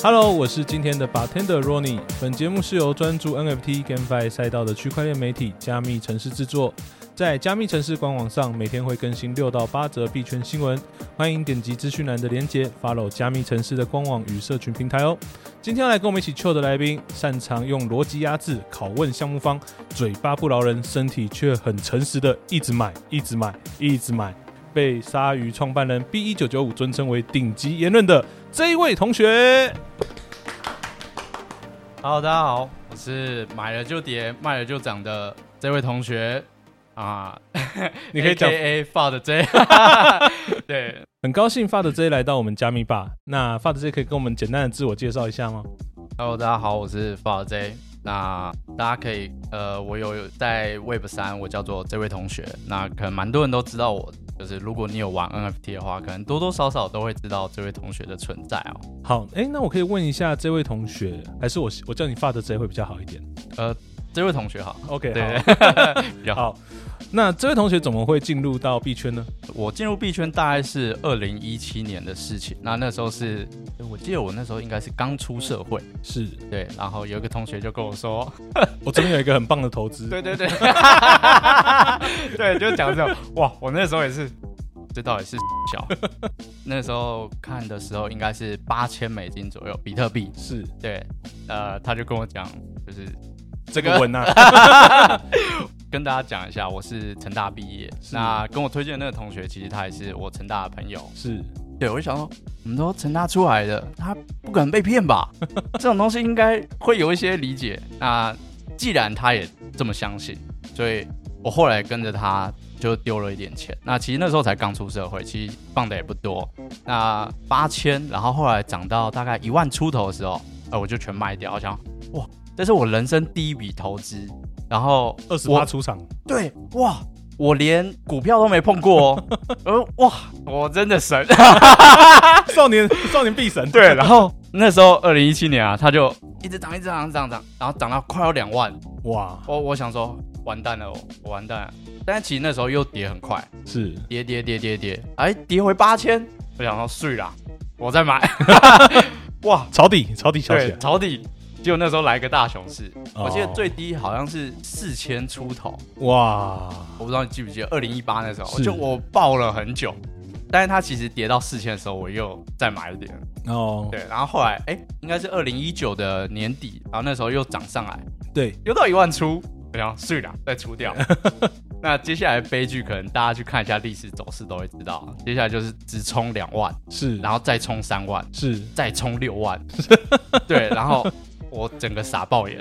Hello，我是今天的 bartender Ronnie。本节目是由专注 NFT GameFi 赛道的区块链媒体加密城市制作。在加密城市官网上，每天会更新六到八则币圈新闻，欢迎点击资讯栏的连接，follow 加密城市的官网与社群平台哦。今天来跟我们一起 chill 的来宾，擅长用逻辑压制、拷问项目方，嘴巴不饶人，身体却很诚实的，一直买，一直买，一直买。被鲨鱼创办人 B 一九九五尊称为顶级言论的这一位同学。Hello，大家好，我是买了就跌，卖了就涨的这位同学啊。你可以讲 A 发的 J，对，很高兴发的 J 来到我们加密吧。那发的 J 可以跟我们简单的自我介绍一下吗？Hello，大家好，我是发的 J。那大家可以，呃，我有在 Web 三，我叫做这位同学。那可能蛮多人都知道我，就是如果你有玩 NFT 的话，可能多多少少都会知道这位同学的存在哦。好，哎、那我可以问一下这位同学，还是我我叫你发的 J 会比较好一点呃，这位同学好，？OK，对好，比较好。好。那这位同学怎么会进入到币圈呢？我进入币圈大概是二零一七年的事情，那那时候是，我记得我那时候应该是刚出社会，是。对，然后有一个同学就跟我说，我这边有一个很棒的投资，对 对对，对，就讲这种，哇，我那时候也是，这到底是小，那时候看的时候应该是八千美金左右，比特币，是。对，呃，他就跟我讲，就是这个文啊，跟大家讲一下，我是成大毕业，那跟我推荐的那个同学，其实他也是我成大的朋友，是对，我就想说，我们都成大出来的，他不可能被骗吧？这种东西应该会有一些理解。那既然他也这么相信，所以我后来跟着他就丢了一点钱。那其实那时候才刚出社会，其实放的也不多。那八千，然后后来涨到大概一万出头的时候，呃，我就全卖掉。我想，哇，这是我人生第一笔投资。然后二十我八出场，对，哇，我连股票都没碰过哦。呃，哇，我真的神。少年少年必神，对，然后那时候二零一七年啊，它就一直涨，一直涨，涨涨，然后涨到快要两万。哇，我我想说，完蛋了，我完蛋了。但是其实那时候又跌很快，是跌跌跌跌跌，哎，跌回八千。我想说，睡啦，我再买。哇，抄底抄底小起对，来，抄底。结果那时候来个大熊市，哦。我记得最低好像是四千出头。哇，我不知道你记不记得，二零一八那时候，就我抱了很久，但是它其实跌到四千的时候，我又再买一点。哦，对，然后后来哎，应该是二零一九的年底，然后那时候又涨上来，对，又到一万出，然后睡了再出掉。那接下来悲剧可能大家去看一下历史走势都会知道，接下来就是只冲两万，是，然后再冲三万，是。再冲六万，对，然后我整个傻爆眼，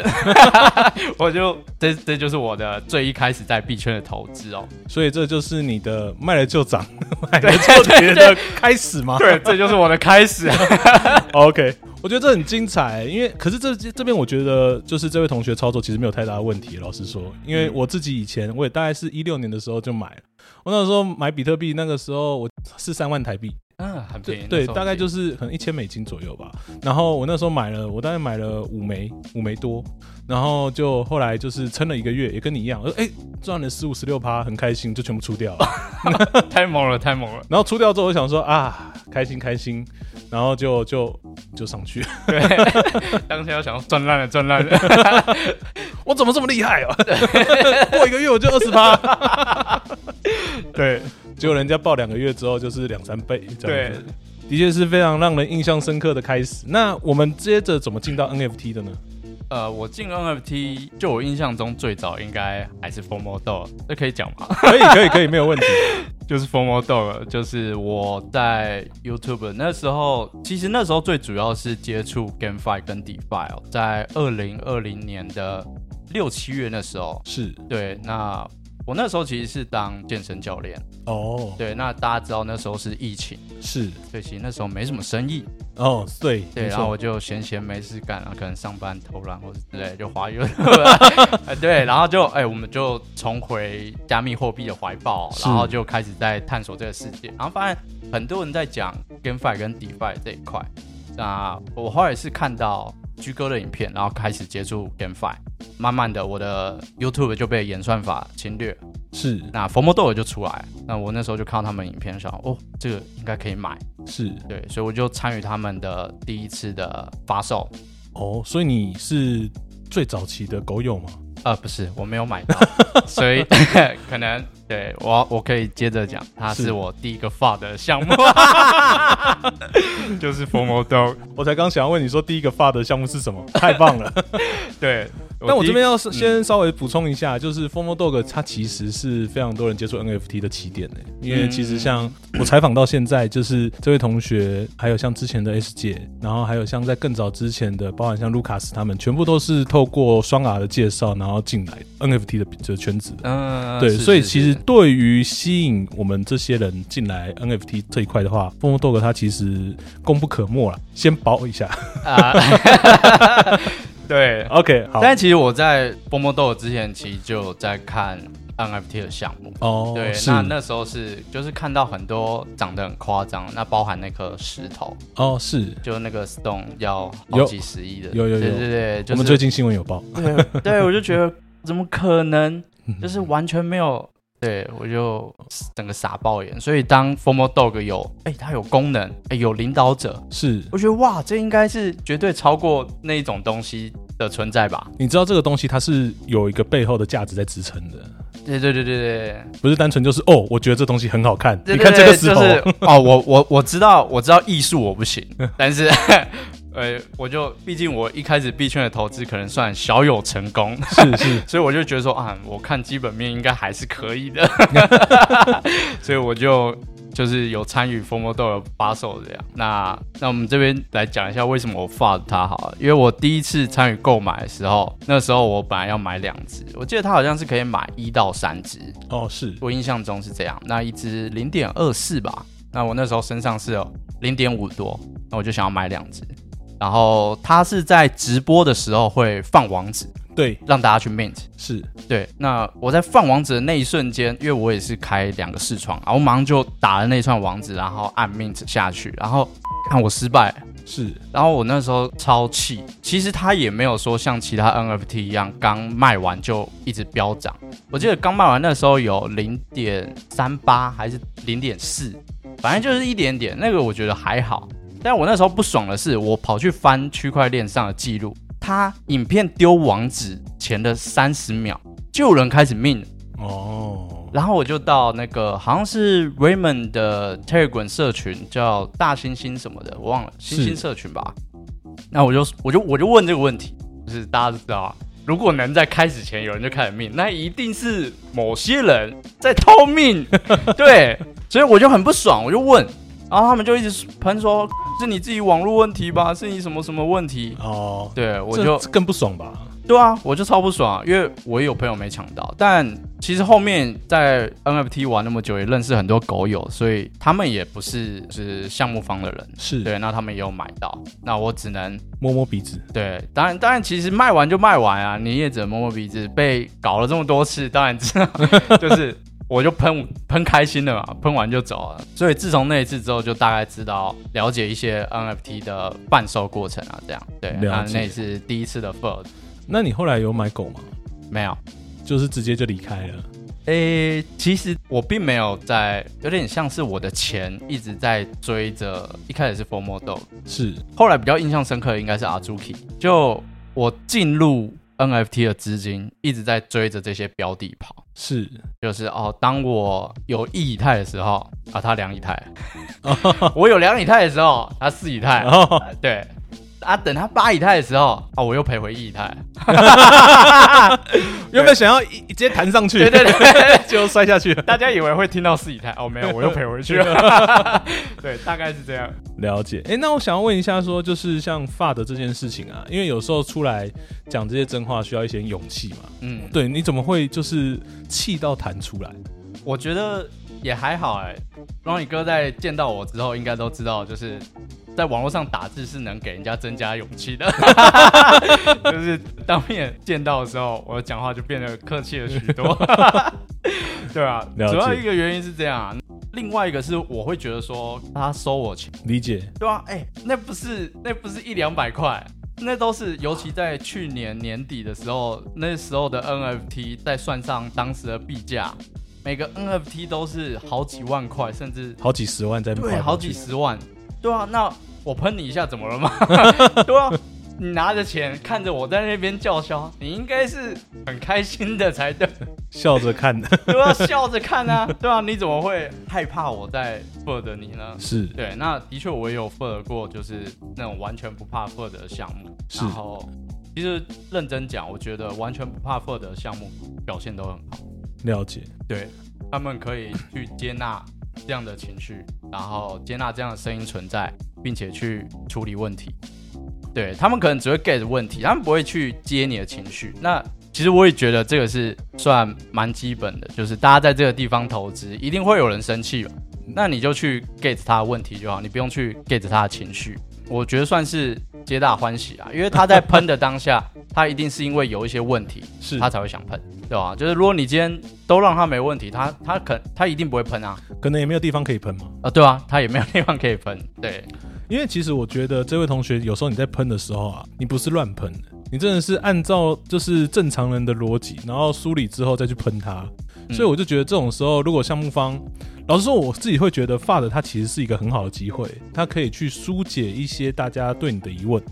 我就这这就是我的最一开始在币圈的投资哦，所以这就是你的卖了就涨，卖了就跌的开始吗？对，这就是我的开始。OK，我觉得这很精彩，因为可是这这边我觉得就是这位同学操作其实没有太大的问题，老实说，因为我自己以前我也大概是一六年的时候就买了，我那时候买比特币那个时候我是三万台币，嗯，很便宜，对，大概就是可能一千美金左右吧。然后我那时候买了，我大概买了五枚，五枚多，然后就后来就是撑了一个月，也跟你一样，哎、赚了十五十六趴，很开心，就全部出掉了。太猛了，太猛了。然后出掉之后，我想说啊，开心开心，然后就就就上去，对，当下要想要赚烂了，赚烂了。我怎么这么厉害啊？过一个月我就二十趴，对，结果人家报两个月之后就是两三倍，这样对子，的确是非常让人印象深刻的开始。那我们接着怎么进到 NFT 的呢？呃，我进 NFT，就我印象中最早应该还是 Formal Dog，这可以讲吗？可以，可以，可以，没有问题。就是 Formal Dog，就是我在 YouTube 那时候，其实那时候最主要是接触 GameFi 跟 DeFi，、哦、在二零二零年的六七月那时候，是对，那我那时候其实是当健身教练，哦，对，那大家知道那时候是疫情，是。所以其实那时候没什么生意，哦，对对，然后我就闲闲没事干，然后可能上班偷懒或者之类，就滑哎 对，然后就哎、我们就重回加密货币的怀抱，然后就开始在探索这个世界，然后发现很多人在讲 GameFi 跟 DeFi 这一块，那我后来是看到居哥的影片，然后开始接触 GameFi，慢慢的我的 YouTube 就被演算法侵略，是那佛魔豆就出来，那我那时候就看到他们影片，上哦，这个应该可以买，是对，所以我就参与他们的第一次的发售。哦，所以你是最早期的狗友吗？呃，不是，我没有买到，所以 可能对我我可以接着讲，它是是我第一个发的项目，就是 Formo Dog。我才刚想要问你说第一个发的项目是什么，太棒了。对，但我这边要先稍微补充一下，就是 Formo Dog 它其实是非常多人接触 NFT 的起点的，因为其实像我采访到现在，就是 这位同学，还有像之前的 S 姐，然后还有像在更早之前的，包含像卢卡斯他们，全部都是透过双 R 的介绍，然后进来 NFT 的这个圈子的。嗯对，所以其实对于吸引我们这些人进来 NFT 这一块的话，Formo Dog 它其实功不可没了。先保一下啊，对。，OK，好。但其实我在波波豆之前，其实就有在看 NFT 的项目。哦，对，那那时候是就是看到很多长得很夸张，那包含那颗石头，哦是，就那个 stone 要好有几十亿的，有有有对对对，就是我们最近新闻有报。对对，我就觉得怎么可能，嗯 就是完全没有。对，我就整个傻爆眼。所以当 Formal Dog 有，哎、它有功能，哎、有领导者，是，我觉得哇，这应该是绝对超过那一种东西的存在吧？你知道这个东西它是有一个背后的价值在支撑的，对对对对对，不是单纯就是哦，我觉得这东西很好看，对你看这个石头，就是哦，我我我知道我知道艺术我不行，但是呃，我就毕竟我一开始币圈的投资可能算小有成功，是是，所以我就觉得说啊，我看基本面应该还是可以的，所以我就就是有参与风魔豆的发售这样。那那我们这边来讲一下为什么我发它好了，因为我第一次参与购买的时候，那时候我本来要买两只，我记得它好像是可以买一到三只，哦是，我印象中是这样。那一只零点二四吧，那我那时候身上是有零点五多，那我就想要买两只。然后他是在直播的时候会放网址，对，让大家去 mint。是对，那我在放网址的那一瞬间，因为我也是开两个视窗，然后我马上就打了那串网址，然后按 mint 下去，然后看我失败，是，然后我那时候超气。其实他也没有说像其他 NFT 一样，刚卖完就一直飙涨。我记得刚卖完那时候有零点三八还是零点四，反正就是一点点，那个我觉得还好。但我那时候不爽的是，我跑去翻区块链上的记录，他影片丢网址前的三十秒就有人开始 min，哦，然后我就到那个好像是 Raymond 的 Telegram 社群叫大猩猩什么的，我忘了，猩猩社群吧。那我就我就我就问这个问题，就是大家都知道啊，如果能在开始前有人就开始命，那一定是某些人在偷命，对，所以我就很不爽，我就问，然后他们就一直喷说是你自己网络问题吧，是你什么什么问题？哦，对，我就更不爽吧？对啊，我就超不爽，因为我也有朋友没抢到，但其实后面在 NFT 玩那么久，也认识很多狗友，所以他们也不是是项目方的人，是，对，那他们也有买到，那我只能摸摸鼻子，对，当然当然，其实卖完就卖完啊，你也只能摸摸鼻子，被搞了这么多次，当然知道，就是我就喷喷开心了嘛，喷完就走了，所以自从那一次之后，就大概知道了解一些 NFT 的贩售过程啊，这样，对，那那也是第一次的 f i r 那你后来有买狗吗？没有。就是直接就离开了。诶、其实我并没有在，有点像是我的钱一直在追着，一开始是 Formo Dog，是。后来比较印象深刻的应该是 Azuki，就我进入 NFT 的资金一直在追着这些标的跑，是，就是哦，当我有一以太的时候啊，他两以太，我有两以太的时候，他四以太，对。啊，等他八以太的时候，啊，我又赔回一以太。原本想要一直接弹上去，对对对，就摔下去了。大家以为会听到四以太，哦，没有，我又赔回去了。对，大概是这样。了解，哎、那我想要问一下说就是像发的这件事情啊，因为有时候出来讲这些真话需要一些勇气嘛。嗯，对，你怎么会就是气到弹出来？我觉得也还好哎。Ronnie 哥在见到我之后，应该都知道，就是在网络上打字是能给人家增加勇气的。就是当面见到的时候，我的讲话就变得客气了许多。对啊，主要一个原因是这样啊。另外一个是我会觉得说他收我钱，理解，对啊，哎、那不是那不是一两百块，那都是，尤其在去年年底的时候，那时候的 NFT 再算上当时的币价，每个 NFT 都是好几万块，甚至好几十万在对，好几十万。对啊，那我喷你一下怎么了吗？对啊，你拿着钱看着我在那边叫嚣，你应该是很开心的才对，笑着看的，对啊，笑着看啊，对啊，你怎么会害怕我在 further 你呢？是对，那的确我也有 further 过，就是那种完全不怕 further 的项目。是然后其实认真讲，我觉得完全不怕 further 的项目表现都很好。了解，对他们可以去接纳这样的情绪，然后接纳这样的声音存在，并且去处理问题。对他们可能只会 get 问题，他们不会去接你的情绪。那其实我也觉得这个是算蛮基本的，就是大家在这个地方投资，一定会有人生气吧？那你就去 get 他的问题就好，你不用去 get 他的情绪。我觉得算是皆大欢喜啊，因为他在喷的当下，他一定是因为有一些问题，是他才会想喷，对吧？就是如果你今天都让他没问题，他他肯他一定不会喷啊，可能也没有地方可以喷嘛。啊，对啊，他也没有地方可以喷，对，因为其实我觉得这位同学有时候你在喷的时候啊，你不是乱喷的，你真的是按照就是正常人的逻辑，然后梳理之后再去喷他。嗯所以我就觉得这种时候，如果项目方，老实说，我自己会觉得发的它其实是一个很好的机会，它可以去疏解一些大家对你的疑问。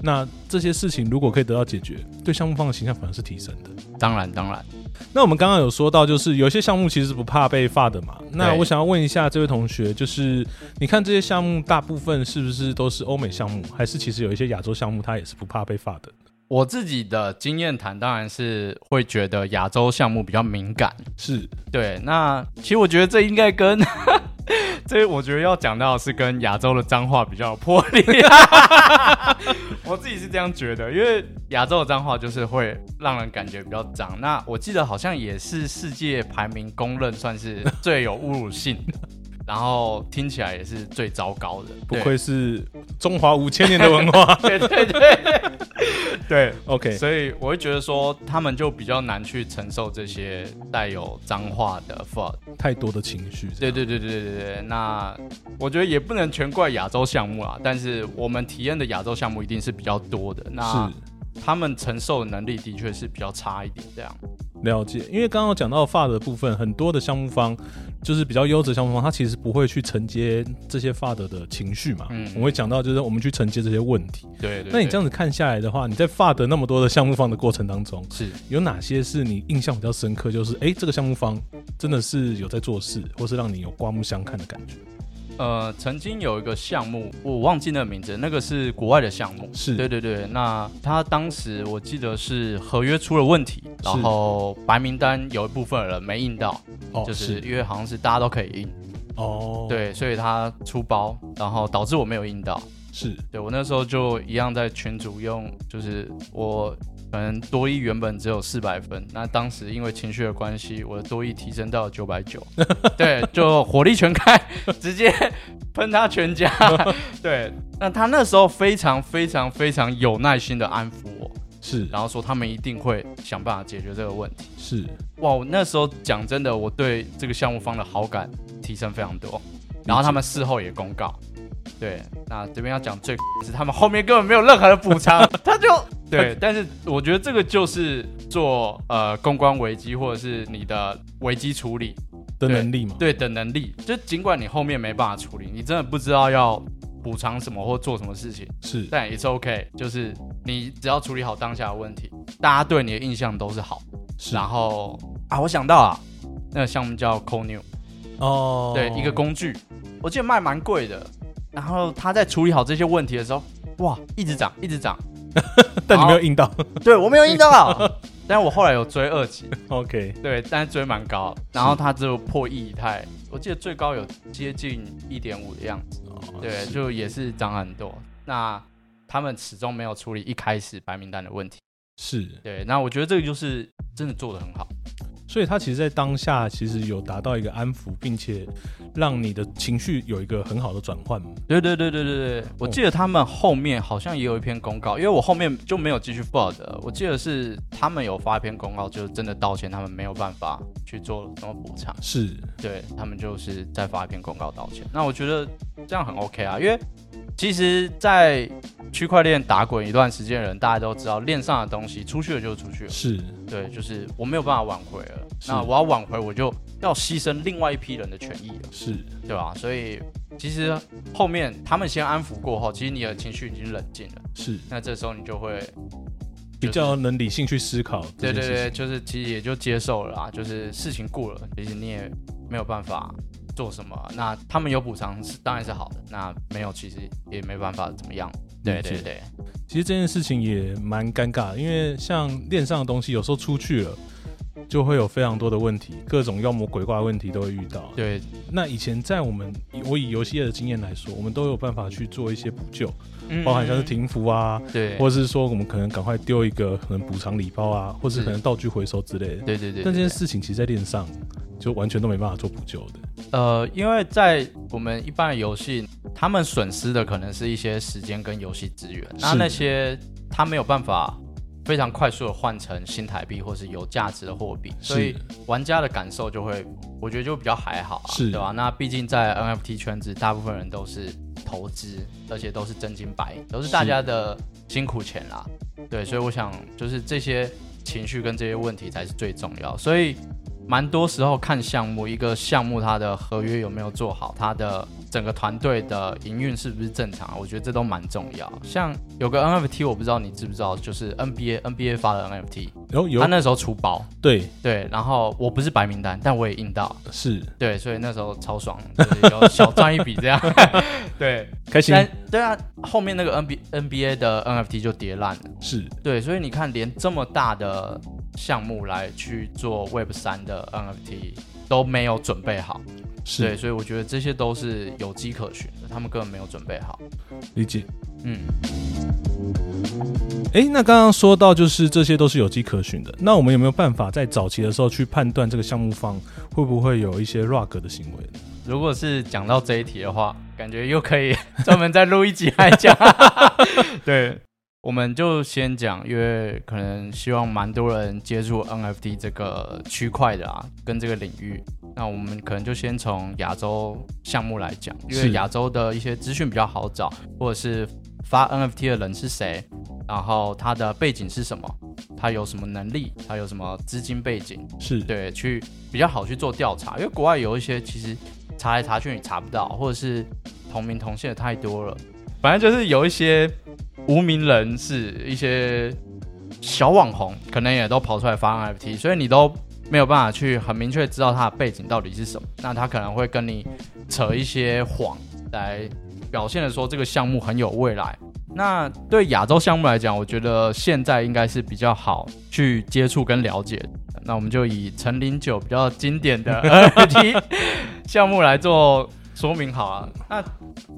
那这些事情如果可以得到解决，对项目方的形象反而是提升的。当然当然，那我们刚刚有说到，就是有些项目其实不怕被发的嘛。那我想要问一下这位同学，就是你看这些项目大部分是不是都是欧美项目，还是其实有一些亚洲项目它也是不怕被发的？我自己的经验谈当然是会觉得亚洲项目比较敏感，是。对，那其实我觉得这应该跟 这我觉得要讲到的是跟亚洲的脏话比较有魄力，我自己是这样觉得，因为亚洲的脏话就是会让人感觉比较脏。那我记得好像也是世界排名公认算是最有侮辱性的，然后听起来也是最糟糕的。不愧是中华五千年的文化。对对对 对，OK，所以我会觉得说他们就比较难去承受这些带有脏话的 f 太多的情绪。对对对对对对对，那我觉得也不能全怪亚洲项目啊，但是我们体验的亚洲项目一定是比较多的，那是他们承受的能力的确是比较差一点，这样。了解，因为刚刚讲到发的部分，很多的项目方就是比较优质的项目方，他其实不会去承接这些发的的情绪嘛。嗯我会讲到就是我们去承接这些问题。对对那你这样子看下来的话，你在发的那么多的项目方的过程当中，是有哪些是你印象比较深刻？就是哎、诶这个项目方真的是有在做事，或是让你有刮目相看的感觉。呃，曾经有一个项目，我忘记那个名字，那个是国外的项目。是。对对对，那他当时我记得是合约出了问题，然后白名单有一部分人没印到，哦，就是因为好像是大家都可以印，哦，，对，所以他出包，然后导致我没有印到。是。对我那时候就一样在群组用，就是我可能多一原本只有四百分，那当时因为情绪的关系，我的多一提升到九百九，对，就火力全开，直接喷他全家。对，那他那时候非常非常非常有耐心的安抚我，是然后说他们一定会想办法解决这个问题。是哇，我那时候讲真的，我对这个项目方的好感提升非常多。然后他们事后也公告，对，那这边要讲最 是他们后面根本没有任何的补偿，他就对，但是我觉得这个就是做呃公关危机或者是你的危机处理。的能力嘛。对的能力，就尽管你后面没办法处理，你真的不知道要补偿什么或做什么事情，是。但也是 OK，就是你只要处理好当下的问题，大家对你的印象都是好。是。然后啊，我想到啊，那个项目叫 c o n e w 哦，对，一个工具，我记得卖蛮贵的。然后他在处理好这些问题的时候，哇，一直涨，一直涨。但你没有印到。对我没有印到啊，但是我后来有追二级，OK，对，但是追蛮高。然后它只有破亿以太，我记得最高有接近一点五的样子。哦对，就也是涨很多。那他们始终没有处理一开始白名单的问题。是，对，那我觉得这个就是真的做的很好。所以他其实，在当下其实有达到一个安抚，并且让你的情绪有一个很好的转换嘛。对对对对对对，我记得他们后面好像也有一篇公告，因为我后面就没有继续 forward 了。我记得是他们有发一篇公告，就是真的道歉，他们没有办法去做什么补偿，是，对他们就是再发一篇公告道歉。那我觉得这样很 OK 啊，因为其实，在区块链打滚一段时间的人，大家都知道，链上的东西出去了就出去了。是对，就是我没有办法挽回了。那我要挽回，我就要牺牲另外一批人的权益了，是，对吧？所以其实后面他们先安抚过后，其实你的情绪已经冷静了。是那这时候你就会，比较能理性去思考。对对对，就是其实也就接受了啊。就是事情过了，其实你也没有办法做什么。那他们有补偿是当然是好的，那没有其实也没办法怎么样。对对对，其实这件事情也蛮尴尬的，因为像链上的东西，有时候出去了。就会有非常多的问题，各种妖魔鬼怪的问题都会遇到。对那以前在我们我以游戏业的经验来说，我们都有办法去做一些补救，嗯包含像是停服啊，对，或者是说我们可能赶快丢一个可能补偿礼包啊，或是是可能道具回收之类的。对对对，但这件事情其实在链上就完全都没办法做补救的。呃，因为在我们一般的游戏，他们损失的可能是一些时间跟游戏资源，那那些他没有办法非常快速的换成新台币或是有价值的货币，所以玩家的感受就会，我觉得就比较还好、啊，是对吧？那毕竟在 NFT 圈子，大部分人都是投资，而且都是真金白银，都是大家的辛苦钱啦。对，所以我想就是这些情绪跟这些问题才是最重要。所以蛮多时候看项目，一个项目它的合约有没有做好，它的整个团队的营运是不是正常，我觉得这都蛮重要。像有个 NFT，我不知道你知不知道，就是 NBA NBA 发的 NFT，然后有他那时候出包，对对，然后我不是白名单，但我也印到，是对，所以那时候超爽，就是有小赚一笔这样。对，开心但对啊，后面那个 N B N B A 的 NFT 就跌烂了。是对，所以你看，连这么大的项目来去做 Web 三的 NFT 都没有准备好。对，是所以我觉得这些都是有迹可循的，他们根本没有准备好。理解。嗯，诶，那刚刚说到就是这些都是有迹可循的，那我们有没有办法在早期的时候去判断这个项目方会不会有一些 rug 的行为呢？如果是讲到这一题的话，感觉又可以专门再录一集来讲。对，我们就先讲，因为可能希望蛮多人接触 NFT 这个区块的啊，跟这个领域。那我们可能就先从亚洲项目来讲，因为亚洲的一些资讯比较好找，或者是发 NFT 的人是谁，然后他的背景是什么，他有什么能力，他有什么资金背景，是对，去比较好去做调查，因为国外有一些其实查来查去你查不到，或者是同名同姓的太多了。反正就是有一些无名人士，一些小网红，可能也都跑出来发 NFT，所以你都没有办法去很明确知道他的背景到底是什么。那他可能会跟你扯一些谎来表现的说这个项目很有未来。那对亚洲项目来讲，我觉得现在应该是比较好去接触跟了解。那我们就以陈零九比较经典的 NFT 项目来做说明好啊。那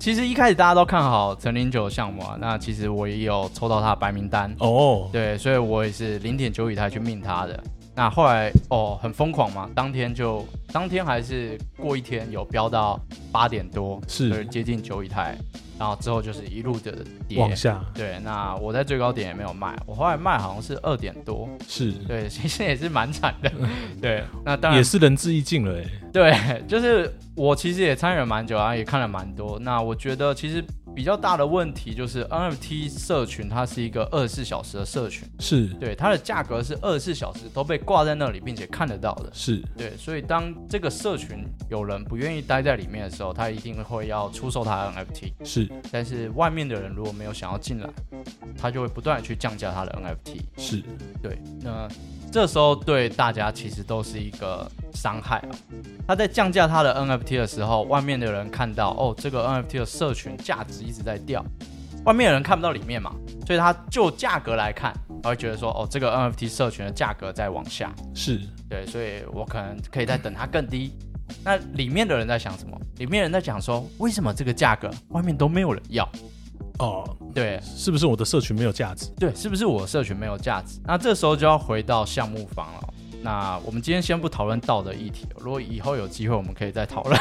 其实一开始大家都看好陈零九的项目啊，那其实我也有抽到他的白名单，哦，对，所以我也是零点九以太去命他的。那后来哦，很疯狂嘛，当天就当天还是过一天有飙到八点多，是接近九以太，然后之后就是一路的跌往下对，那我在最高点也没有卖，我后来卖好像是二点多，是对，其实也是蛮惨的。对，那当然也是仁至义尽了诶。对，就是我其实也参与了蛮久啊，也看了蛮多。那我觉得其实比较大的问题就是 NFT 社群它是一个二十四小时的社群，是对，它的价格是二十四小时都被挂在那里，并且看得到的。是对，所以当这个社群有人不愿意待在里面的时候，他一定会要出售他的 NFT。是但是外面的人如果没有想要进来，他就会不断的去降价他的 NFT。是对，那这时候对大家其实都是一个伤害啊。他在降价他的 NFT 的时候，外面的人看到哦，这个 NFT 的社群价值一直在掉，外面的人看不到里面嘛，所以他就价格来看，他会觉得说哦，这个 NFT 社群的价格在往下，是对，所以我可能可以再等它更低。那里面的人在想什么？里面人在讲说，为什么这个价格外面都没有人要？哦，对，是不是我的社群没有价值？对，是不是我的社群没有价值？那这时候就要回到项目方了。那我们今天先不讨论道德议题，如果以后有机会，我们可以再讨论。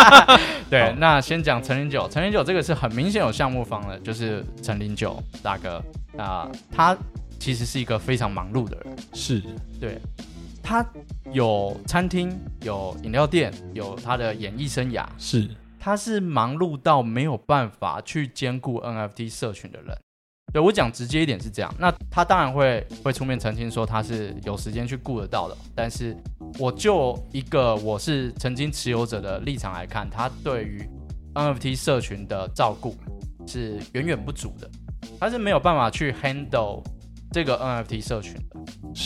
对，那先讲陈零九，陈零九这个是很明显有项目方的，就是陈零九大哥。那他其实是一个非常忙碌的人，是。对。他有餐厅，有饮料店，有他的演艺生涯，是。他他是忙碌到没有办法去兼顾 NFT 社群的人。对我讲直接一点是这样，那他当然会会出面澄清说他是有时间去顾得到的，但是我就一个我是曾经持有者的立场来看，他对于 NFT 社群的照顾是远远不足的，他是没有办法去 handle 这个 NFT 社群的。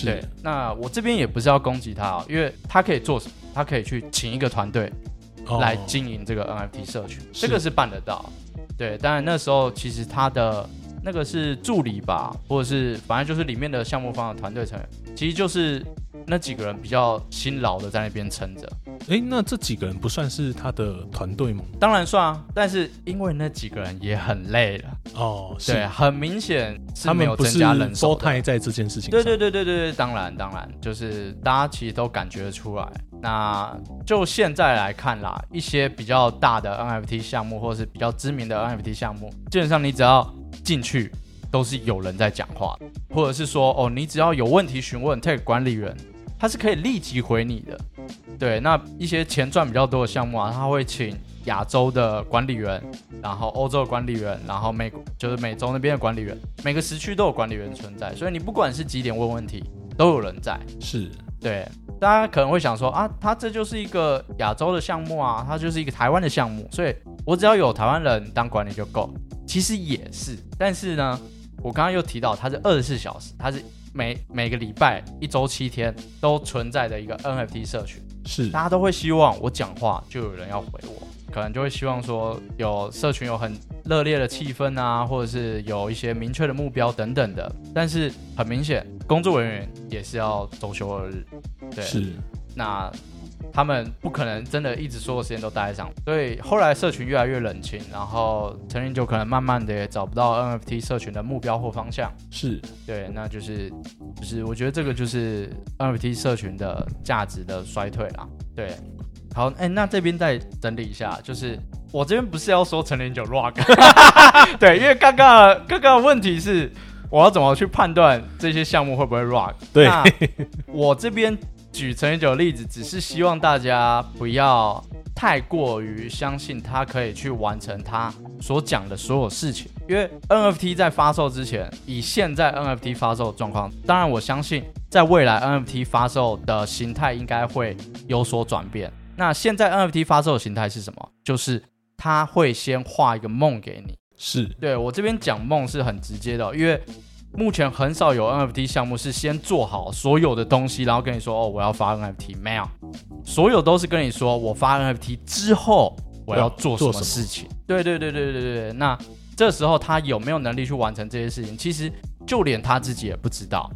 对是，那我这边也不是要攻击他哦，因为他可以做什么？他可以去请一个团队哦来经营这个 NFT 社群，是这个是办得到。对，当然那时候其实他的那个是助理吧，或者是反正就是里面的项目方的团队成员，其实就是那几个人比较辛劳的在那边撑着。哎，那这几个人不算是他的团队吗？当然算啊，但是因为那几个人也很累了，哦，是对，很明显是他没有增们不是加人手太在这件事情上。对对对对对对，当然当然，就是大家其实都感觉得出来。那就现在来看啦，一些比较大的 NFT 项目，或者是比较知名的 NFT 项目，基本上你只要进去，都是有人在讲话，或者是说哦，你只要有问题询问 tag 管理员，他是可以立即回你的。对，那一些钱赚比较多的项目啊，他会请亚洲的管理员，然后欧洲的管理员，然后美国就是美洲那边的管理员，每个时区都有管理员存在，所以你不管是几点问问题，都有人在。是对，大家可能会想说啊，他这就是一个亚洲的项目啊，他就是一个台湾的项目，所以我只要有台湾人当管理就够。其实也是，但是呢，我刚刚又提到它是二十四小时，它是每每个礼拜一周七天都存在的一个 NFT 社群，是。大家都会希望我讲话就有人要回我，可能就会希望说有社群有很热烈的气氛啊，或者是有一些明确的目标等等的。但是很明显，工作人员也是要周休二日，对，是。那他们不可能真的一直所有时间都待在上，所以后来社群越来越冷清，然后陈林九可能慢慢的也找不到 NFT 社群的目标或方向。是对，那就是就是我觉得这个就是 NFT 社群的价值的衰退啦。对，好，哎、那这边再整理一下，就是我这边不是要说陈年九 rock，对，因为刚刚刚刚的问题是我要怎么去判断这些项目会不会 rock？对我这边举陈年酒的例子，只是希望大家不要太过于相信他可以去完成他所讲的所有事情，因为 NFT 在发售之前，以现在 NFT 发售的状况，当然我相信在未来 NFT 发售的形态应该会有所转变。那现在 NFT 发售的形态是什么？就是他会先画一个梦给你。是对我这边讲梦是很直接的，因为目前很少有 NFT 项目是先做好所有的东西，然后跟你说哦我要发 NFT，没有，所有都是跟你说我发 NFT 之后我要做什么事情。对对对对对对对，那这时候他有没有能力去完成这些事情，其实就连他自己也不知道。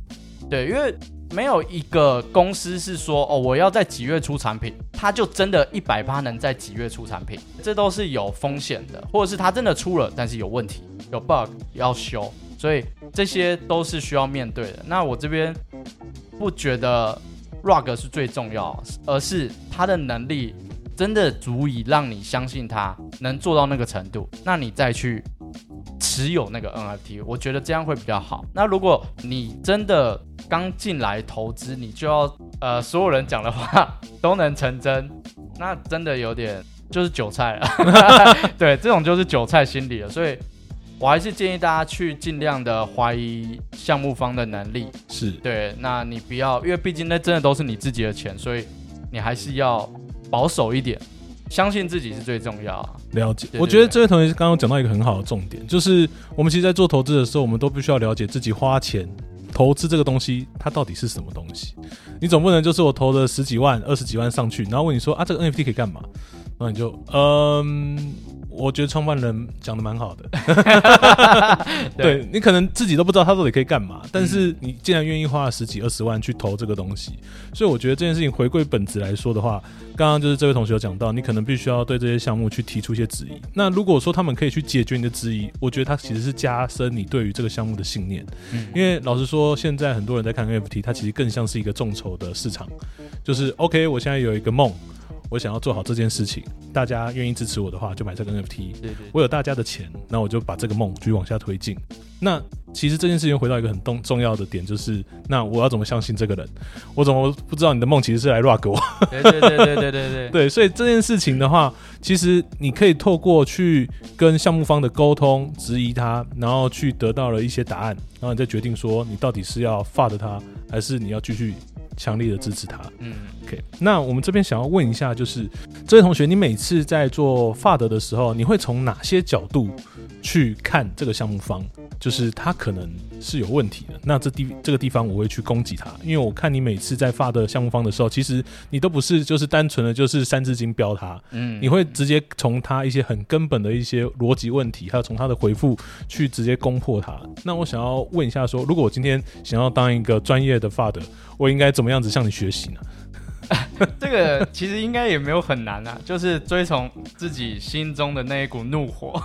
对，因为没有一个公司是说哦，我要在几月出产品，他就真的一百趴能在几月出产品，这都是有风险的，或者是他真的出了，但是有问题，有 bug 要修，所以这些都是需要面对的。那我这边不觉得 rug 是最重要，而是他的能力真的足以让你相信他能做到那个程度，那你再去持有那个 NFT，我觉得这样会比较好。那如果你真的刚进来投资，你就要呃所有人讲的话都能成真，那真的有点就是韭菜了。对，这种就是韭菜心理了。所以我还是建议大家去尽量的怀疑项目方的能力。是对，那你不要，因为毕竟那真的都是你自己的钱，所以你还是要保守一点，相信自己是最重要啊。了解。我觉得这位同学刚刚讲到一个很好的重点，就是我们其实，在做投资的时候，我们都必须要了解自己花钱投资这个东西，它到底是什么东西。你总不能就是我投了十几万、二十几万上去，然后问你说啊，这个 NFT 可以干嘛？然后你就嗯。我觉得创办人讲的蛮好的，对对你可能自己都不知道他到底可以干嘛，但是你既然愿意花十几二十万去投这个东西，所以我觉得这件事情回归本质来说的话，刚刚就是这位同学有讲到，你可能必须要对这些项目去提出一些质疑。那如果说他们可以去解决你的质疑，我觉得他其实是加深你对于这个项目的信念。嗯因为老实说，现在很多人在看 NFT，它其实更像是一个众筹的市场，就是 OK，我现在有一个梦。我想要做好这件事情，大家愿意支持我的话，就买这个 NFT。对，我有大家的钱，那我就把这个梦继续往下推进。那其实这件事情回到一个很重重要的点，就是那我要怎么相信这个人？我怎么不知道你的梦其实是来 rock 我？对，对，对，对，对，对，对。所以这件事情的话，其实你可以透过去跟项目方的沟通，质疑他，然后去得到了一些答案，然后你再决定说你到底是要发的他，还是你要继续。强力的支持他。嗯，OK，那我们这边想要问一下，就是这位同学，你每次在做发德的时候，你会从哪些角度去看这个项目方？就是他可能是有问题的，那这地这个地方我会去攻击他，因为我看你每次在发的项目方的时候，其实你都不是就是单纯的就是三字经标他，嗯你会直接从他一些很根本的一些逻辑问题，还有从他的回复去直接攻破他。那我想要问一下说，如果我今天想要当一个专业的发的，我应该怎么样子向你学习呢？这个其实应该也没有很难啊，就是追从自己心中的那一股怒火。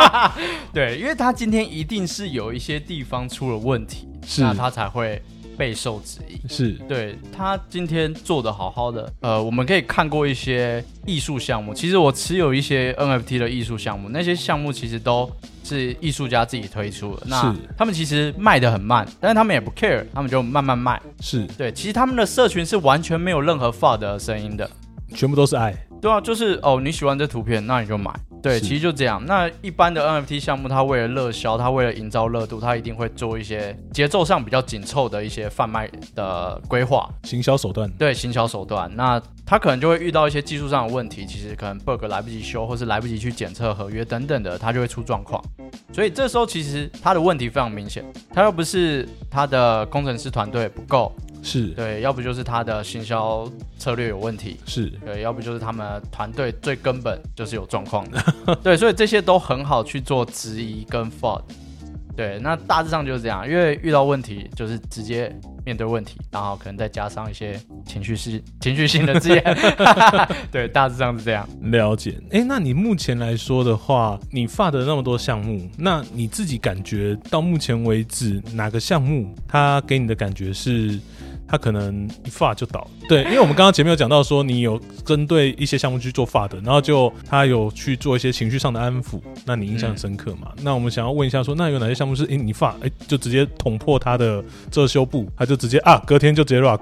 对，因为他今天一定是有一些地方出了问题，是那他才会备受质疑。是对他今天做的好好的，呃，我们可以看过一些艺术项目。其实我持有一些 NFT 的艺术项目，那些项目其实都是艺术家自己推出的。那是他们其实卖的很慢，但是他们也不 care，他们就慢慢卖。是，对，其实他们的社群是完全没有任何 FUD 的声音的。全部都是爱。对啊，就是哦，你喜欢这图片，那你就买。对，其实就这样。那一般的 NFT 项目，它为了热销，它为了营造热度，它一定会做一些节奏上比较紧凑的一些贩卖的规划，行销手段对行销手段。那它可能就会遇到一些技术上的问题，其实可能 bug 来不及修，或是来不及去检测合约等等的，它就会出状况。所以这时候其实它的问题非常明显，它又不是它的工程师团队不够，是对，要不就是他的行销策略有问题，是对，要不就是他们团队最根本就是有状况的，对，所以这些都很好去做质疑跟 fault。对，那大致上就是这样，因为遇到问题就是直接面对问题，然后可能再加上一些情绪性、情绪性的字眼，对，大致上是这样。了解。哎、那你目前来说的话，你发的那么多项目，那你自己感觉到目前为止哪个项目它给你的感觉是？它可能一发就倒，对，因为我们刚刚前面有讲到说，你有针对一些项目去做发的，然后就他有去做一些情绪上的安抚，那你印象很深刻嘛？那我们想要问一下说，那有哪些项目是，诶、你发，诶、就直接捅破他的遮羞布，他就直接啊，隔天就直接 rock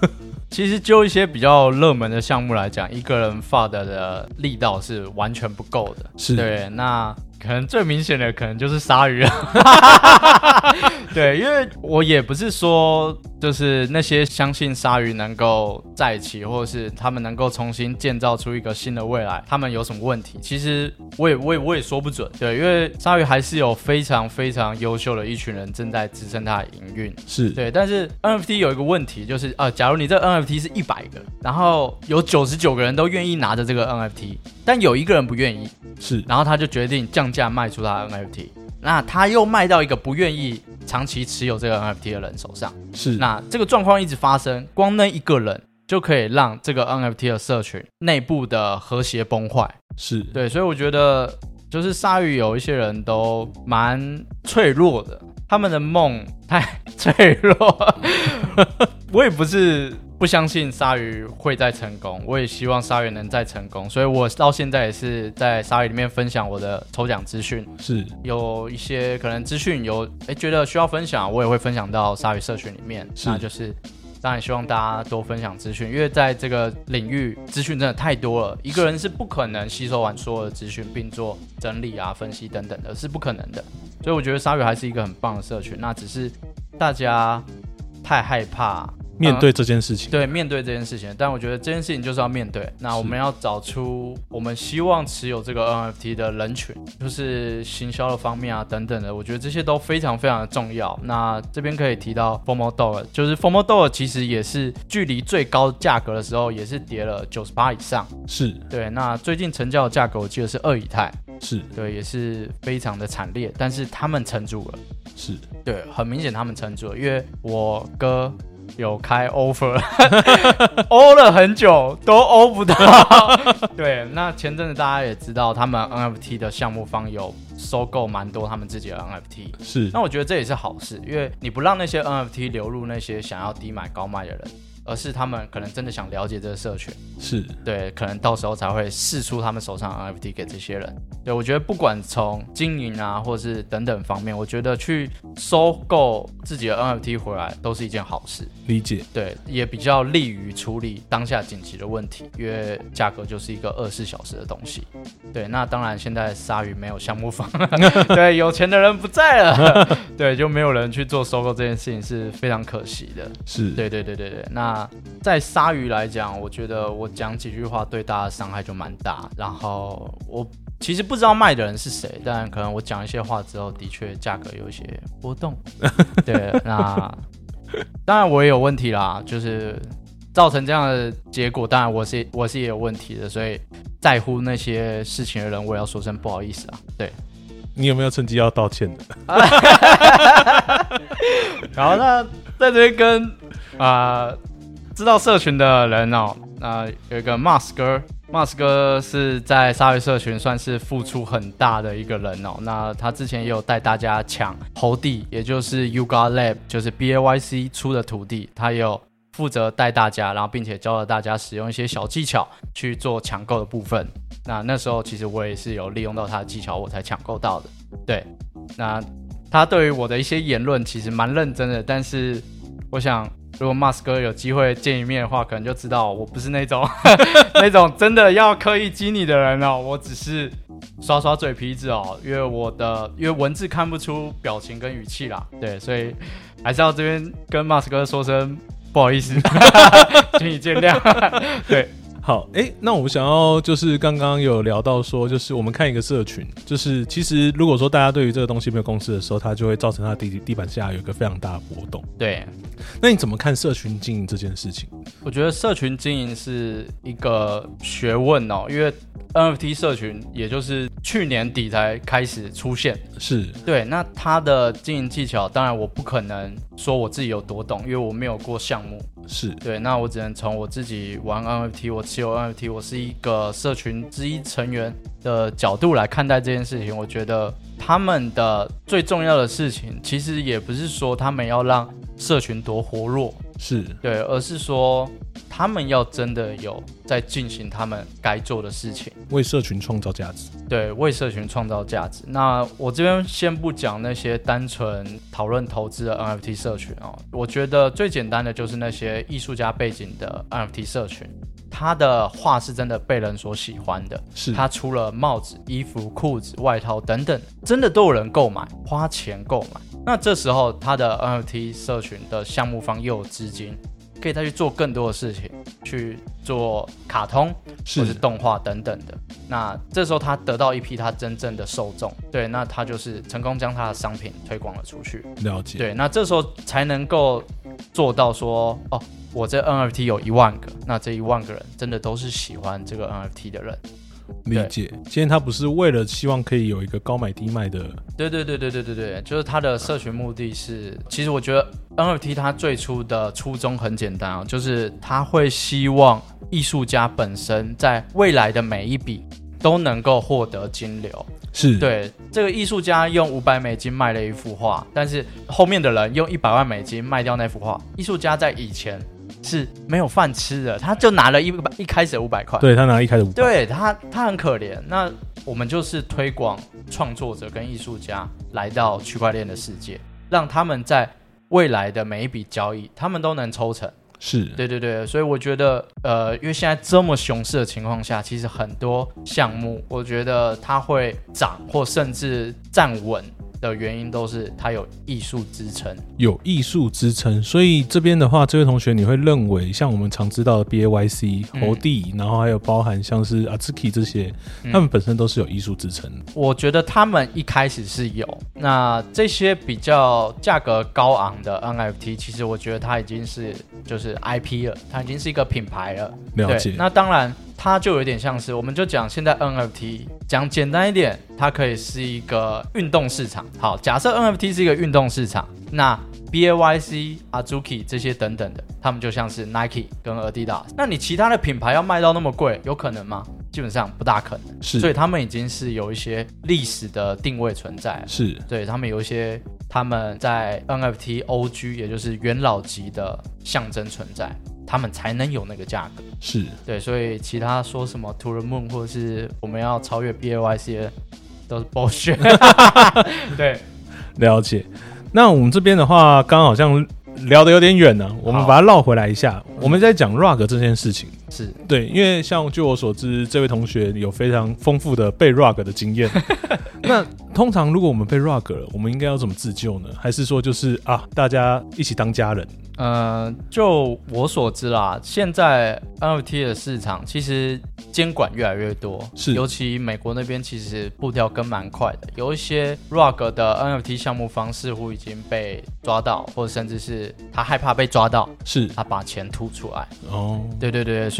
其实就一些比较热门的项目来讲，一个人发的的力道是完全不够的。是对，那可能最明显的可能就是鲨鱼了。对，因为我也不是说就是那些相信鲨鱼能够在一起，或者是他们能够重新建造出一个新的未来，他们有什么问题？其实我也我也我也说不准。对，因为鲨鱼还是有非常非常优秀的一群人正在支撑它的营运。是对，但是 NFT 有一个问题，就是呃，假如你这 NFT 是一百个，然后有九十九个人都愿意拿着这个 NFT，但有一个人不愿意，是然后他就决定降价卖出他的 NFT，那他又卖到一个不愿意长期持有这个 NFT 的人手上，是，那这个状况一直发生，光那一个人就可以让这个 NFT 的社群内部的和谐崩坏。是对，所以我觉得就是鲨鱼有一些人都蛮脆弱的，他们的梦太脆弱。我也不是不相信鲨鱼会再成功，我也希望鲨鱼能再成功，所以我到现在也是在鲨鱼里面分享我的抽奖资讯，是有一些可能资讯有诶觉得需要分享，我也会分享到鲨鱼社群里面，是那就是。当然希望大家多分享资讯，因为在这个领域资讯真的太多了，一个人是不可能吸收完所有的资讯并做整理啊、分析等等的，是不可能的。所以我觉得鲨鱼还是一个很棒的社群，那只是大家太害怕面对这件事情，对，面对这件事情，但我觉得这件事情就是要面对。那我们要找出我们希望持有这个 NFT 的人群，就是行销的方面啊，等等的。我觉得这些都非常非常的重要。那这边可以提到 Formo d o 就是 Formo d o 其实也是距离最高价格的时候，也是跌了九十八以上。是对，那最近成交的价格我记得是二以太，是对，也是非常的惨烈，但是他们撑住了。是，对，很明显他们撑住了，因为我哥有开 offer，欧了很久都欧不到。对，那前阵子大家也知道，他们 NFT 的项目方有收购蛮多他们自己的 NFT。是那我觉得这也是好事，因为你不让那些 NFT 流入那些想要低买高卖的人，而是他们可能真的想了解这个社群，是对，可能到时候才会试出他们手上的 NFT 给这些人。对我觉得不管从经营啊，或是等等方面，我觉得去收购自己的 NFT 回来都是一件好事。理解，对，也比较利于处理当下紧急的问题，因为价格就是一个二十四小时的东西。对，那当然现在鲨鱼没有项目方，对，有钱的人不在了，对，就没有人去做收购这件事情是非常可惜的。是对对对对对，那在鲨鱼来讲，我觉得我讲几句话对大家伤害就蛮大。然后我其实不知道卖的人是谁，但可能我讲一些话之后，的确价格有一些波动。对，那当然我也有问题啦，就是造成这样的结果，当然我是我是也有问题的，所以在乎那些事情的人，我也要说声不好意思啊。对，你有没有趁机要道歉的？然后那在这边跟啊、呃知道社群的人哦，那、有一个 Mas 哥，Mas 哥是在鲨鱼社群算是付出很大的一个人哦。那他之前也有带大家抢猴地，也就是 Yuga Lab，就是 B A Y C 出的土地，他也有负责带大家，然后并且教了大家使用一些小技巧去做抢购的部分。那那时候其实我也是有利用到他的技巧，我才抢购到的。对，那他对于我的一些言论其实蛮认真的，但是我想，如果 Mas 哥有机会见一面的话，可能就知道我不是那种 那种真的要刻意激你的人哦，我只是刷刷嘴皮子哦，因为我的因为文字看不出表情跟语气啦，对，所以还是要这边跟 Mas 哥说声不好意思，请你见谅，对。好，诶，那我们想要就是刚刚有聊到说，就是我们看一个社群，就是其实如果说大家对于这个东西没有共识的时候，它就会造成它地地板下有一个非常大的波动。对，那你怎么看社群经营这件事情？我觉得社群经营是一个学问哦，因为 NFT 社群也就是去年底才开始出现。是对，那它的经营技巧，当然我不可能说我自己有多懂，因为我没有过项目。是，对，那我只能从我自己玩 NFT，我持有 NFT，我是一个社群之一成员的角度来看待这件事情。我觉得他们的最重要的事情，其实也不是说他们要让社群多活络，是对，而是说他们要真的有在进行他们该做的事情。为社群创造价值。对，为社群创造价值。那我这边先不讲那些单纯讨论投资的 NFT 社群哦，我觉得最简单的就是那些艺术家背景的 NFT 社群，他的画是真的被人所喜欢的，是他出了帽子、衣服、裤子、外套等等，真的都有人购买，花钱购买。那这时候他的 NFT 社群的项目方又有资金，可以再去做更多的事情，去做卡通或是是动画等等的。那这时候他得到一批他真正的受众，对，那他就是成功将他的商品推广了出去。了解。对，那这时候才能够做到说，哦，我这 NFT 有一万个，那这一万个人真的都是喜欢这个 NFT 的人。理解。今天他不是为了希望可以有一个高买低卖的，对对对对对对对，就是他的社群目的是，其实我觉得 NFT 它最初的初衷很简单啊，就是他会希望艺术家本身在未来的每一笔都能够获得金流。是对，这个艺术家用五百美金卖了一幅画，但是后面的人用一百万美金卖掉那幅画。艺术家在以前是没有饭吃的，他就拿了一百一开始五百块，对他拿一开始五百，对他他很可怜。那我们就是推广创作者跟艺术家来到区块链的世界，让他们在未来的每一笔交易，他们都能抽成。是对对对，所以我觉得，呃，因为现在这么熊市的情况下，其实很多项目，我觉得它会涨或甚至站稳的原因，都是它有艺术支撑。有艺术支撑，所以这边的话，这位同学你会认为，像我们常知道的 B A Y C、嗯猴帝，然后还有包含像是 Azuki 这些，嗯他们本身都是有艺术支撑的。我觉得他们一开始是有，那这些比较价格高昂的 NFT，其实我觉得它已经是就是 IP 了，它已经是一个品牌了。了解，，那当然，它就有点像是，我们就讲现在 NFT，讲简单一点，它可以是一个运动市场。好，假设 NFT 是一个运动市场，那 BAYC、Azuki 这些等等的，他们就像是 Nike 跟 Adidas。那你其他的品牌要卖到那么贵，有可能吗？基本上不大可能。是，所以他们已经是有一些历史的定位存在。是对他们有一些他们在 NFT OG，也就是元老级的象征存在，他们才能有那个价格。是对，所以其他说什么 To the Moon 或者是我们要超越 BAYC 的都是 bullshit。对，了解。那我们这边的话，刚刚好像聊得有点远呢，我们把它绕回来一下。我们在讲 rug 这件事情，是对，因为像据我所知，这位同学有非常丰富的被 rug 的经验。那通常如果我们被 rug 了，我们应该要怎么自救呢？还是说就是啊，大家一起当家人？呃，就我所知啦，现在 NFT 的市场其实监管越来越多，是尤其美国那边其实步调跟蛮快的，有一些 RUG 的 NFT 项目方似乎已经被抓到，或者甚至是他害怕被抓到，是他把钱吐出来。哦，对对对，所以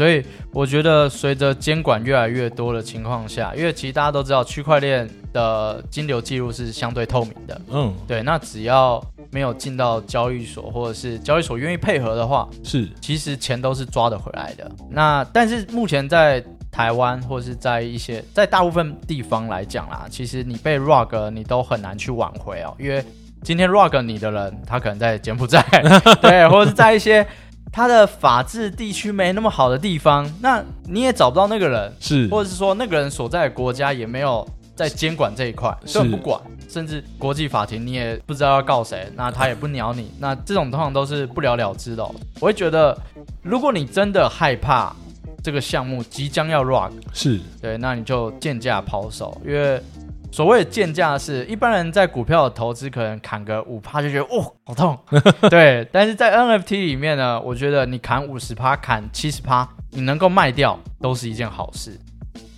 我觉得随着监管越来越多的情况下，因为其实大家都知道区块链的金流记录是相对透明的，嗯，对，那只要没有进到交易所，或者是交易所愿意配合的话，是。其实钱都是抓得回来的。那但是目前在台湾或者是在一些在大部分地方来讲啦，其实你被 rug 你都很难去挽回哦，因为今天 rug 你的人，他可能在柬埔寨，对，或者是在一些他的法治地区没那么好的地方，那你也找不到那个人，是，或者是说那个人所在的国家也没有在监管这一块，是。根本不管，甚至国际法庭你也不知道要告谁，那他也不鸟你，那这种通常都是不了了之的哦、我会觉得，如果你真的害怕这个项目即将要 rock，是。对，那你就贱价抛售，因为所谓的贱价是一般人在股票的投资可能砍个五趴就觉得哦好痛，对，但是在 NFT 里面呢，我觉得你砍五十趴、砍七十趴，你能够卖掉都是一件好事，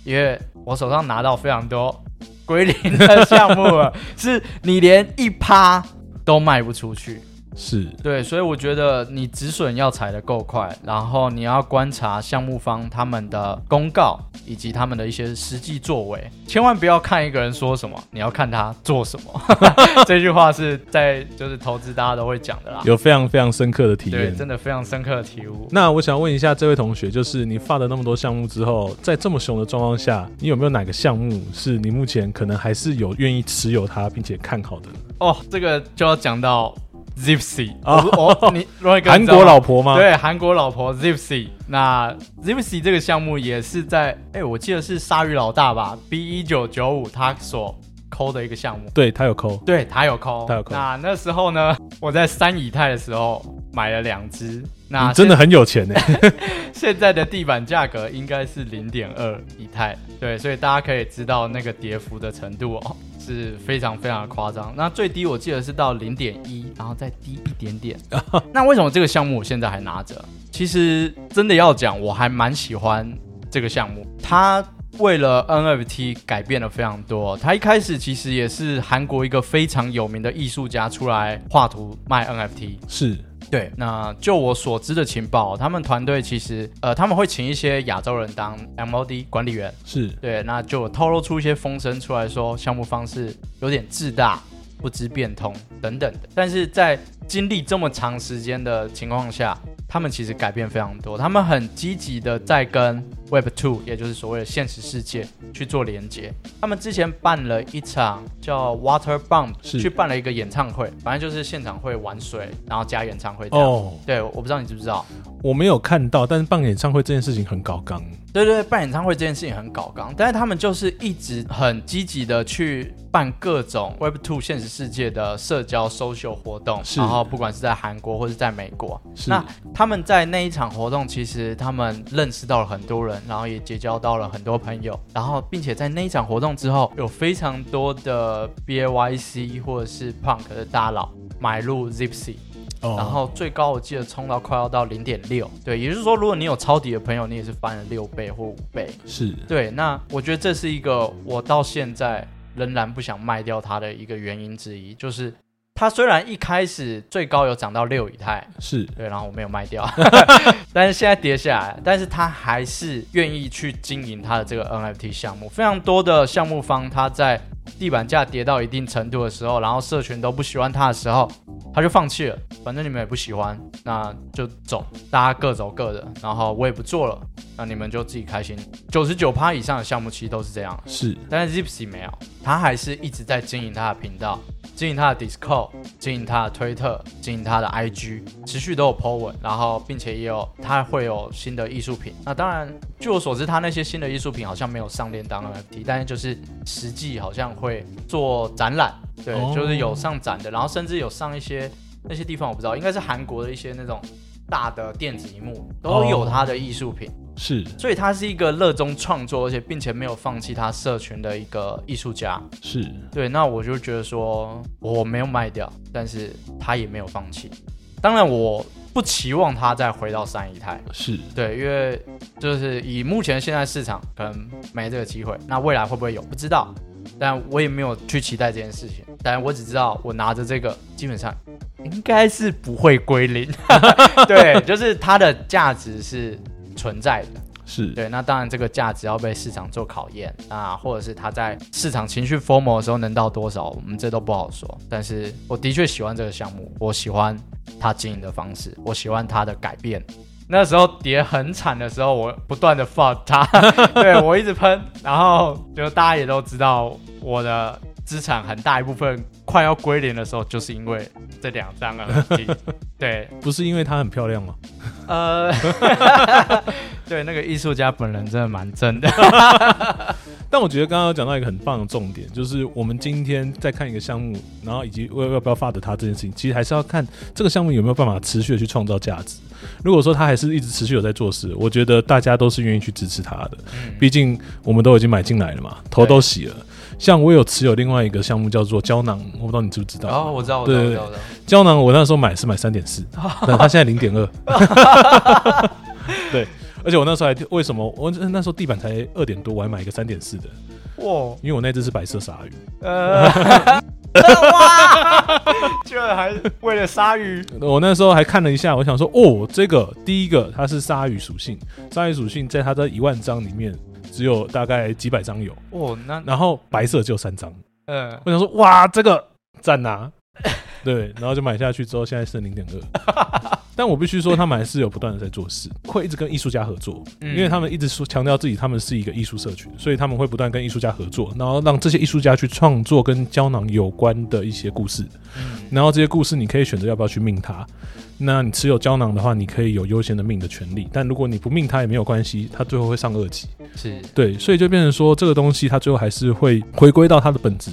因为我手上拿到非常多归零的项目了，是你连一趴都卖不出去。是对，所以我觉得你止损要踩得够快，然后你要观察项目方他们的公告以及他们的一些实际作为，千万不要看一个人说什么，你要看他做什么。这句话是在就是投资大家都会讲的啦，有非常非常深刻的体对，验。真的非常深刻的体悟。那我想问一下这位同学，就是你发了那么多项目之后，在这么熊的状况下，你有没有哪个项目是你目前可能还是有愿意持有它并且看好的？哦，这个就要讲到 Zipsy 哦我我 你罗一哥韩国老婆吗？，对，韩国老婆 Zipsy。那 Zipsy 这个项目也是在，哎、我记得是鲨鱼老大吧，B 一九九五他所抠的一个项目。对他有抠，对他有抠，他有抠那那时候呢，我在三以太的时候买了两只。那真的很有钱呢。现 现在的地板价格应该是零点二以太，对，所以大家可以知道那个跌幅的程度哦，是非常非常的夸张。那最低我记得是到零点一，然后再低一点点。那为什么这个项目我现在还拿着？其实真的要讲，我还蛮喜欢这个项目，它。为了 NFT 改变了非常多，他一开始其实也是韩国一个非常有名的艺术家出来画图卖 NFT，是对，那就我所知的情报，他们团队其实呃他们会请一些亚洲人当 MOD 管理员，是。对，那就透露出一些风声出来说项目方式有点自大、不知变通等等的。但是在经历这么长时间的情况下，他们其实改变非常多，他们很积极的在跟 Web Two，也就是所谓的现实世界去做连接。他们之前办了一场叫 Water Bump，是去办了一个演唱会，反正就是现场会玩水，然后加演唱会这样。哦，对，我不知道你知不知道。我没有看到，但是办演唱会这件事情很搞纲。对对，办演唱会这件事情很搞纲，但是他们就是一直很积极的去办各种 Web Two 现实世界的社交 social 活动，是然后不管是在韩国或是在美国，那他们在那一场活动，其实他们认识到了很多人，然后也结交到了很多朋友，然后并且在那一场活动之后，有非常多的 BAYC 或者是 Punk 的大佬买入 Zipsy，哦，然后最高我记得冲到快要到零点六，对，也就是说，如果你有抄底的朋友，你也是翻了六倍或五倍。是对，那我觉得这是一个我到现在仍然不想卖掉它的一个原因之一，就是它虽然一开始最高有涨到六以太，是对，然后我没有卖掉，但是现在跌下来，但是他还是愿意去经营他的这个 NFT 项目。非常多的项目方他在地板价跌到一定程度的时候，然后社群都不喜欢他的时候，他就放弃了。反正你们也不喜欢，那就走，大家各走各的。然后我也不做了，那你们就自己开心。九十九趴以上的项目其实都是这样，是，但是 Zipsy 没有，他还是一直在经营他的频道，经营他的 Discord，经营他的推特，经营他的 IG，持续都有 po 文，然后并且也有他会有新的艺术品。那当然，据我所知，他那些新的艺术品好像没有上链当 NFT，但是就是实际好像会做展览，对，哦就是有上展的，然后甚至有上一些那些地方我不知道，应该是韩国的一些那种大的电子荧幕都有他的艺术品。是所以他是一个热衷创作，而且并且没有放弃他社群的一个艺术家。是，对，那我就觉得说我没有卖掉，但是他也没有放弃。当然，我不期望他再回到三姨太，是，对，因为就是以目前现在市场可能没这个机会，那未来会不会有不知道，但我也没有去期待这件事情。但我只知道我拿着这个，基本上应该是不会归零。对，就是它的价值是存在的。是，对，那当然这个价值要被市场做考验，那或者是它在市场情绪 formal 的时候能到多少，我们这都不好说。但是我的确喜欢这个项目，我喜欢它经营的方式，我喜欢它的改变。那时候跌很惨的时候，我不断的放它，对我一直喷，然后就大家也都知道我的资产很大一部分快要归零的时候，就是因为这两张 NFT。对，不是因为它很漂亮吗？呃，对，那个艺术家本人真的蛮真的。但我觉得刚刚有讲到一个很棒的重点，就是我们今天在看一个项目，然后以及要要不要发的它这件事情，其实还是要看这个项目有没有办法持续的去创造价值。如果说他还是一直持续有在做事，我觉得大家都是愿意去支持他的。嗯毕竟我们都已经买进来了嘛，头都洗了。像我有持有另外一个项目叫做胶囊，我不知道你知不知道？哦，我知道，我知道，我对知道，我知道。胶囊我那时候买是买三点四，但它现在零点二。对，而且我那时候还为什么我那时候地板才二点多，我还买一个三点四的，哇，因为我那只是白色鲨鱼。呃，哇，居然还为了鲨鱼，我那时候还看了一下，我想说，哦，这个第一个它是鲨鱼属性，鲨鱼属性在它的一万张里面只有大概几百张有，哦，那然后白色只有三张。嗯，我想说，哇，这个赞呐、对，然后就买下去之后，现在剩零点二。但我必须说，他们还是有不断的在做事，会一直跟艺术家合作，嗯因为他们一直说强调自己他们是一个艺术社群，所以他们会不断跟艺术家合作，然后让这些艺术家去创作跟胶囊有关的一些故事。嗯然后这些故事你可以选择要不要去命它。那你持有胶囊的话，你可以有优先的命的权利，但如果你不命它也没有关系，它最后会上二级。是，对，所以就变成说，这个东西它最后还是会回归到它的本质。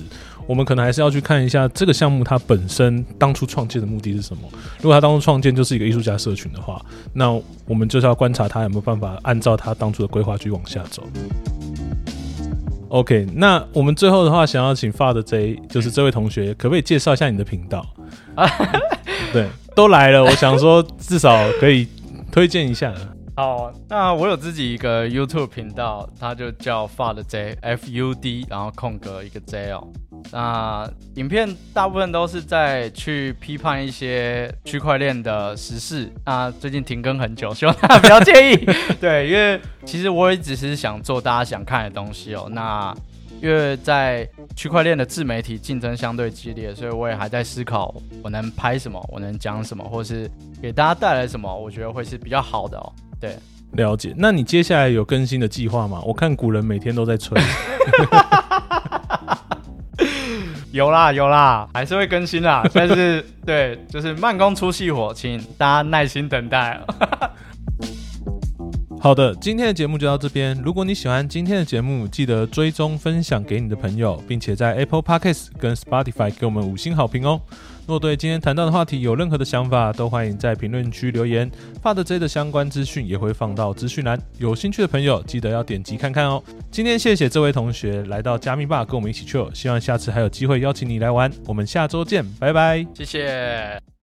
我们可能还是要去看一下这个项目它本身当初创建的目的是什么。如果它当初创建就是一个艺术家社群的话，那我们就是要观察它有没有办法按照它当初的规划去往下走。OK，那我们最后的话，想要请发的 J，就是这位同学，可不可以介绍一下你的频道？对，都来了，我想说至少可以推荐一下。好，那我有自己一个 YouTube 频道，它就叫 Fud J F U D，然后空格一个 J 哦。那影片大部分都是在去批判一些区块链的时事。那最近停更很久，希望大家不要介意。对，因为其实我也只是想做大家想看的东西哦。那因为在区块链的自媒体竞争相对激烈，所以我也还在思考我能拍什么，我能讲什么，或是给大家带来什么，我觉得会是比较好的哦。对。了解，那你接下来有更新的计划吗？我看古人每天都在吹。有啦有啦，还是会更新啦，但是对，就是慢工出细活，请大家耐心等待。好的，今天的节目就到这边。如果你喜欢今天的节目，记得追踪分享给你的朋友，并且在 Apple Podcasts 跟 Spotify 给我们五星好评哦。若对今天谈到的话题有任何的想法，都欢迎在评论区留言。发的 J 的相关资讯也会放到资讯栏，有兴趣的朋友记得要点击看看哦。今天谢谢这位同学来到加密吧跟我们一起 chill，希望下次还有机会邀请你来玩。我们下周见，拜拜。谢谢。